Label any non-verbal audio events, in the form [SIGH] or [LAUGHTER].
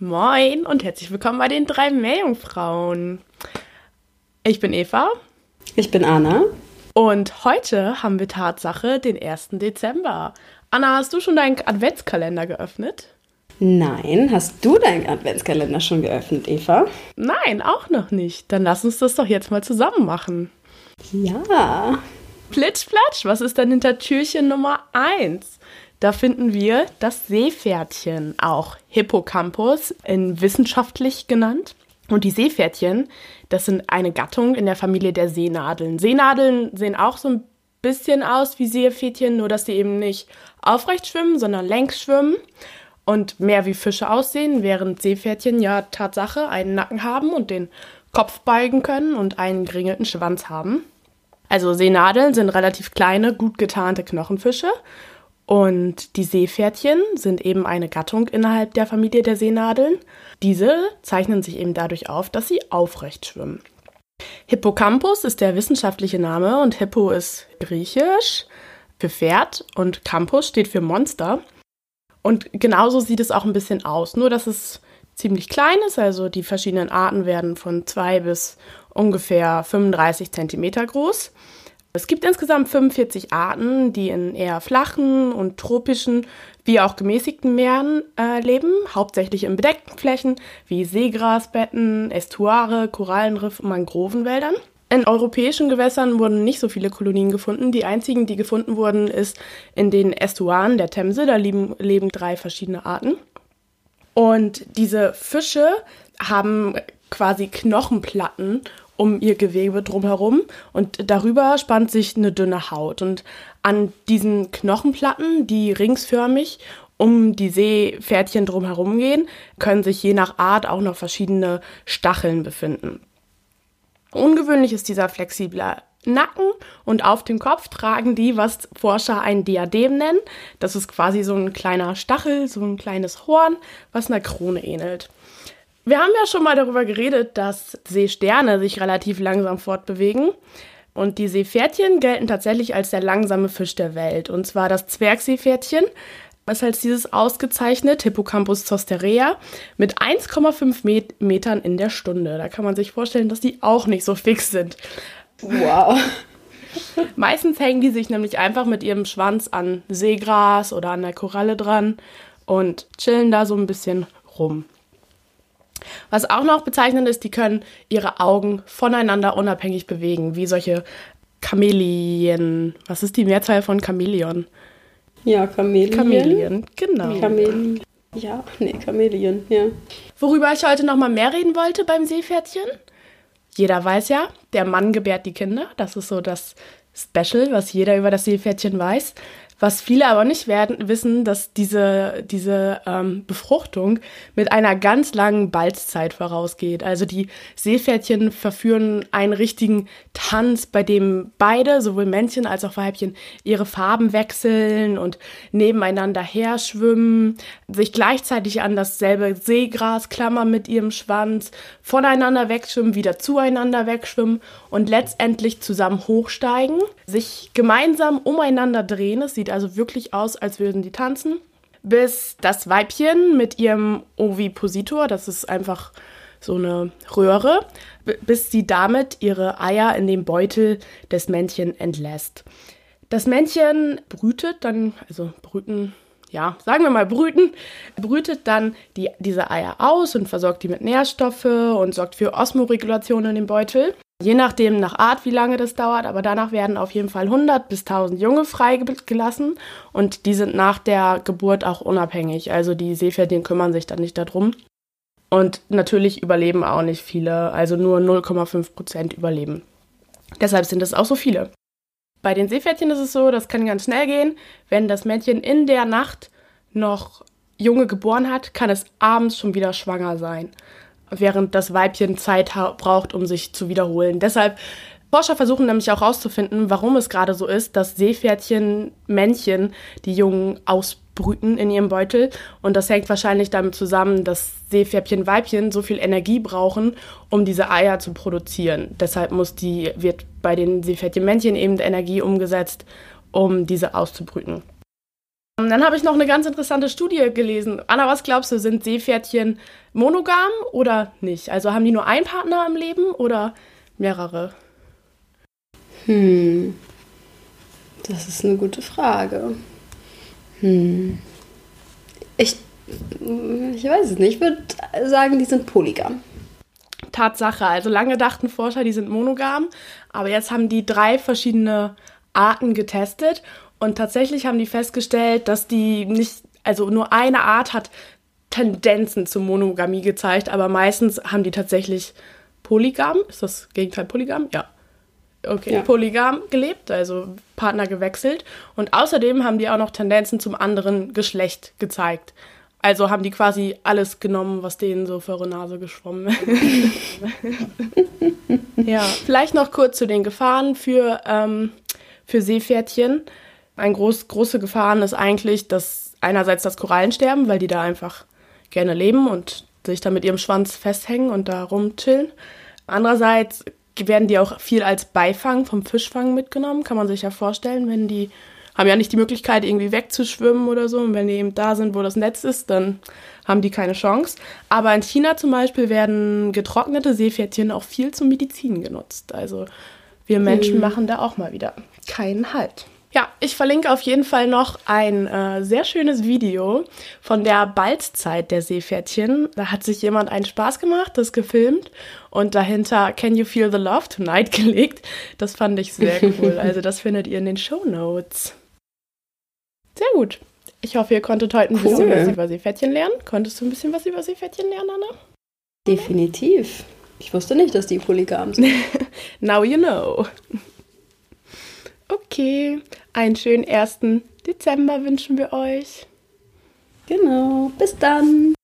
Moin und herzlich willkommen bei den drei Meerjungfrauen. Ich bin Eva. Ich bin Anna. Und heute haben wir Tatsache den 1. Dezember. Anna, hast du schon deinen Adventskalender geöffnet? Nein, hast du deinen Adventskalender schon geöffnet, Eva? Nein, auch noch nicht. Dann lass uns das doch jetzt mal zusammen machen. Ja. Plitsch, platsch, was ist denn hinter Türchen Nummer 1? Da finden wir das Seepferdchen, auch Hippocampus, in wissenschaftlich genannt. Und die Seepferdchen, das sind eine Gattung in der Familie der Seenadeln. Seenadeln sehen auch so ein bisschen aus wie Seepferdchen, nur dass sie eben nicht aufrecht schwimmen, sondern längs schwimmen und mehr wie Fische aussehen, während Seepferdchen ja Tatsache einen Nacken haben und den Kopf beugen können und einen geringelten Schwanz haben. Also Seenadeln sind relativ kleine, gut getarnte Knochenfische und die Seepferdchen sind eben eine Gattung innerhalb der Familie der Seenadeln. Diese zeichnen sich eben dadurch auf, dass sie aufrecht schwimmen. Hippocampus ist der wissenschaftliche Name und Hippo ist griechisch für Pferd und Campus steht für Monster. Und genauso sieht es auch ein bisschen aus, nur dass es ziemlich klein ist, also die verschiedenen Arten werden von zwei bis ungefähr 35 Zentimeter groß. Es gibt insgesamt 45 Arten, die in eher flachen und tropischen wie auch gemäßigten Meeren äh, leben, hauptsächlich in bedeckten Flächen wie Seegrasbetten, Estuare, Korallenriff und Mangrovenwäldern. In europäischen Gewässern wurden nicht so viele Kolonien gefunden. Die einzigen, die gefunden wurden, ist in den Estuaren der Themse. Da leben, leben drei verschiedene Arten. Und diese Fische haben quasi Knochenplatten um ihr Gewebe drumherum und darüber spannt sich eine dünne Haut. Und an diesen Knochenplatten, die ringsförmig um die Seepferdchen drumherum gehen, können sich je nach Art auch noch verschiedene Stacheln befinden. Ungewöhnlich ist dieser flexible Nacken und auf dem Kopf tragen die, was Forscher ein Diadem nennen. Das ist quasi so ein kleiner Stachel, so ein kleines Horn, was einer Krone ähnelt. Wir haben ja schon mal darüber geredet, dass Seesterne sich relativ langsam fortbewegen. Und die Seepferdchen gelten tatsächlich als der langsame Fisch der Welt. Und zwar das Zwergseepferdchen ist als dieses ausgezeichnet, Hippocampus zosterea, mit 1,5 Met Metern in der Stunde. Da kann man sich vorstellen, dass die auch nicht so fix sind. Wow. [LAUGHS] Meistens hängen die sich nämlich einfach mit ihrem Schwanz an Seegras oder an der Koralle dran und chillen da so ein bisschen rum. Was auch noch bezeichnend ist, die können ihre Augen voneinander unabhängig bewegen, wie solche Chamelien. Was ist die Mehrzahl von Chamäleon? Ja, Chamelien. Chamelien, genau. Chamelien. Ja, nee, Chamelien, ja. Worüber ich heute noch mal mehr reden wollte beim Seepferdchen. Jeder weiß ja, der Mann gebärt die Kinder. Das ist so das Special, was jeder über das Seepferdchen weiß. Was viele aber nicht werden, wissen, dass diese, diese ähm, Befruchtung mit einer ganz langen Balzzeit vorausgeht. Also die Seepferdchen verführen einen richtigen Tanz, bei dem beide, sowohl Männchen als auch Weibchen, ihre Farben wechseln und nebeneinander her schwimmen, sich gleichzeitig an dasselbe Seegras klammern mit ihrem Schwanz, voneinander wegschwimmen, wieder zueinander wegschwimmen und letztendlich zusammen hochsteigen, sich gemeinsam umeinander drehen. Es sieht sieht also wirklich aus, als würden die tanzen. Bis das Weibchen mit ihrem Ovipositor, das ist einfach so eine Röhre, bis sie damit ihre Eier in den Beutel des Männchen entlässt. Das Männchen brütet dann, also brüten, ja, sagen wir mal brüten, brütet dann die, diese Eier aus und versorgt die mit Nährstoffe und sorgt für Osmoregulation in dem Beutel. Je nachdem nach Art, wie lange das dauert, aber danach werden auf jeden Fall 100 bis 1000 Junge freigelassen und die sind nach der Geburt auch unabhängig. Also die Seepferdchen kümmern sich dann nicht darum. Und natürlich überleben auch nicht viele, also nur 0,5 Prozent überleben. Deshalb sind es auch so viele. Bei den Seepferdchen ist es so, das kann ganz schnell gehen. Wenn das Männchen in der Nacht noch Junge geboren hat, kann es abends schon wieder schwanger sein während das Weibchen Zeit braucht, um sich zu wiederholen. Deshalb Forscher versuchen nämlich auch herauszufinden, warum es gerade so ist, dass Seepferdchen Männchen die Jungen ausbrüten in ihrem Beutel. Und das hängt wahrscheinlich damit zusammen, dass Seepferdchen Weibchen so viel Energie brauchen, um diese Eier zu produzieren. Deshalb muss die, wird bei den Seepferdchen Männchen eben Energie umgesetzt, um diese auszubrüten. Dann habe ich noch eine ganz interessante Studie gelesen. Anna, was glaubst du, sind Seepferdchen monogam oder nicht? Also haben die nur einen Partner im Leben oder mehrere? Hm. Das ist eine gute Frage. Hm. Ich, ich weiß es nicht. Ich würde sagen, die sind polygam. Tatsache. Also lange dachten Forscher, die sind monogam, aber jetzt haben die drei verschiedene Arten getestet und tatsächlich haben die festgestellt, dass die nicht, also nur eine Art hat Tendenzen zur Monogamie gezeigt, aber meistens haben die tatsächlich polygam, ist das Gegenteil polygam? Ja. Okay, ja. polygam gelebt, also Partner gewechselt. Und außerdem haben die auch noch Tendenzen zum anderen Geschlecht gezeigt. Also haben die quasi alles genommen, was denen so vor der Nase geschwommen ist. [LAUGHS] ja, vielleicht noch kurz zu den Gefahren für, ähm, für Seepferdchen. Eine groß, große Gefahr ist eigentlich, dass einerseits das Korallensterben, weil die da einfach gerne leben und sich da mit ihrem Schwanz festhängen und da rumchillen. Andererseits werden die auch viel als Beifang vom Fischfang mitgenommen, kann man sich ja vorstellen, wenn die haben ja nicht die Möglichkeit, irgendwie wegzuschwimmen oder so. Und wenn die eben da sind, wo das Netz ist, dann haben die keine Chance. Aber in China zum Beispiel werden getrocknete Seepferdchen auch viel zur Medizin genutzt. Also wir Menschen mhm. machen da auch mal wieder keinen Halt. Ja, ich verlinke auf jeden Fall noch ein äh, sehr schönes Video von der Balzzeit der Seepferdchen. Da hat sich jemand einen Spaß gemacht, das gefilmt und dahinter Can You Feel the Love Tonight [LAUGHS] gelegt. Das fand ich sehr cool. [LAUGHS] Also das findet ihr in den Show Notes. Sehr gut. Ich hoffe, ihr konntet heute ein cool. bisschen was über Seepferdchen lernen. Konntest du ein bisschen was über Seepferdchen lernen, Anna? Definitiv. Ich wusste nicht, dass die polygam sind. [LAUGHS] Now you know. Okay, einen schönen 1. Dezember wünschen wir euch. Genau, bis dann.